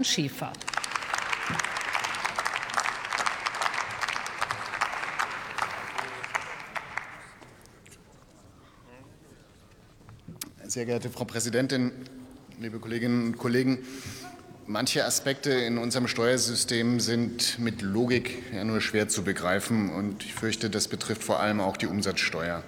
Schäfer. Sehr geehrte Frau Präsidentin, liebe Kolleginnen und Kollegen! Manche Aspekte in unserem Steuersystem sind mit Logik ja nur schwer zu begreifen. Und ich fürchte, das betrifft vor allem auch die Umsatzsteuer.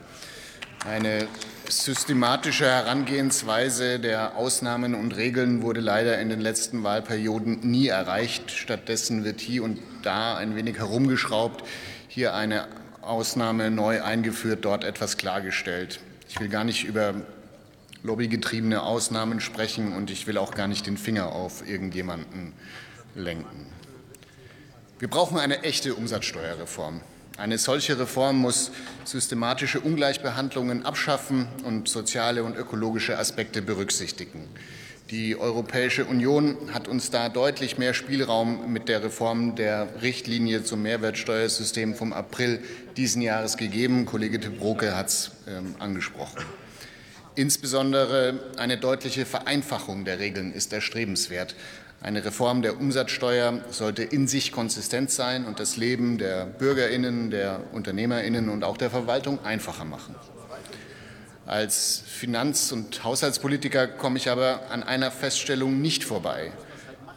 Eine systematische Herangehensweise der Ausnahmen und Regeln wurde leider in den letzten Wahlperioden nie erreicht. Stattdessen wird hier und da ein wenig herumgeschraubt, hier eine Ausnahme neu eingeführt, dort etwas klargestellt. Ich will gar nicht über lobbygetriebene Ausnahmen sprechen und ich will auch gar nicht den Finger auf irgendjemanden lenken. Wir brauchen eine echte Umsatzsteuerreform. Eine solche Reform muss systematische Ungleichbehandlungen abschaffen und soziale und ökologische Aspekte berücksichtigen. Die Europäische Union hat uns da deutlich mehr Spielraum mit der Reform der Richtlinie zum Mehrwertsteuersystem vom April diesen Jahres gegeben. Kollege Tebroke hat es ähm, angesprochen. Insbesondere eine deutliche Vereinfachung der Regeln ist erstrebenswert. Eine Reform der Umsatzsteuer sollte in sich konsistent sein und das Leben der Bürgerinnen, der Unternehmerinnen und auch der Verwaltung einfacher machen. Als Finanz- und Haushaltspolitiker komme ich aber an einer Feststellung nicht vorbei.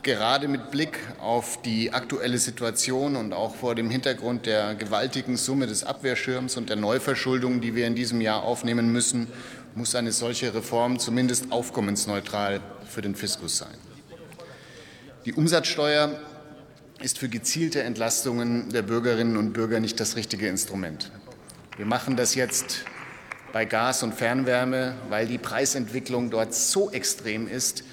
Gerade mit Blick auf die aktuelle Situation und auch vor dem Hintergrund der gewaltigen Summe des Abwehrschirms und der Neuverschuldung, die wir in diesem Jahr aufnehmen müssen, muss eine solche Reform zumindest aufkommensneutral für den Fiskus sein. Die Umsatzsteuer ist für gezielte Entlastungen der Bürgerinnen und Bürger nicht das richtige Instrument. Wir machen das jetzt bei Gas und Fernwärme, weil die Preisentwicklung dort so extrem ist,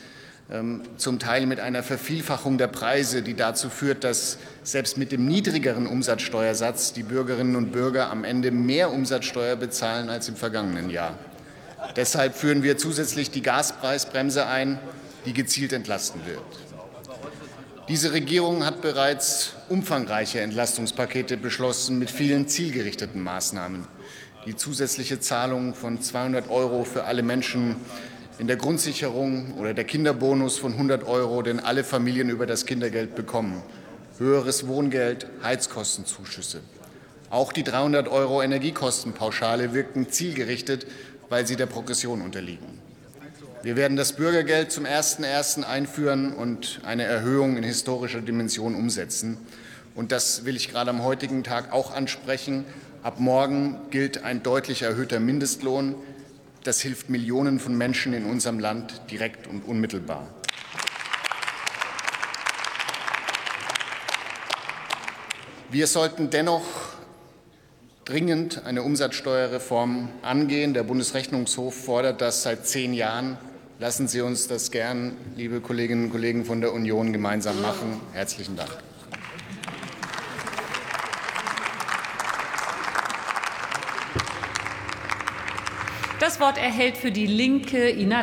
ähm, zum Teil mit einer Vervielfachung der Preise, die dazu führt, dass selbst mit dem niedrigeren Umsatzsteuersatz die Bürgerinnen und Bürger am Ende mehr Umsatzsteuer bezahlen als im vergangenen Jahr. Deshalb führen wir zusätzlich die Gaspreisbremse ein, die gezielt entlasten wird. Diese Regierung hat bereits umfangreiche Entlastungspakete beschlossen mit vielen zielgerichteten Maßnahmen. Die zusätzliche Zahlung von 200 Euro für alle Menschen in der Grundsicherung oder der Kinderbonus von 100 Euro, den alle Familien über das Kindergeld bekommen, höheres Wohngeld, Heizkostenzuschüsse. Auch die 300 Euro Energiekostenpauschale wirken zielgerichtet, weil sie der Progression unterliegen. Wir werden das Bürgergeld zum 01.01. einführen und eine Erhöhung in historischer Dimension umsetzen. Und das will ich gerade am heutigen Tag auch ansprechen. Ab morgen gilt ein deutlich erhöhter Mindestlohn. Das hilft Millionen von Menschen in unserem Land direkt und unmittelbar. Wir sollten dennoch dringend eine Umsatzsteuerreform angehen. Der Bundesrechnungshof fordert das seit zehn Jahren. Lassen Sie uns das gern, liebe Kolleginnen und Kollegen von der Union, gemeinsam machen. Herzlichen Dank. Das Wort erhält für die Linke Ina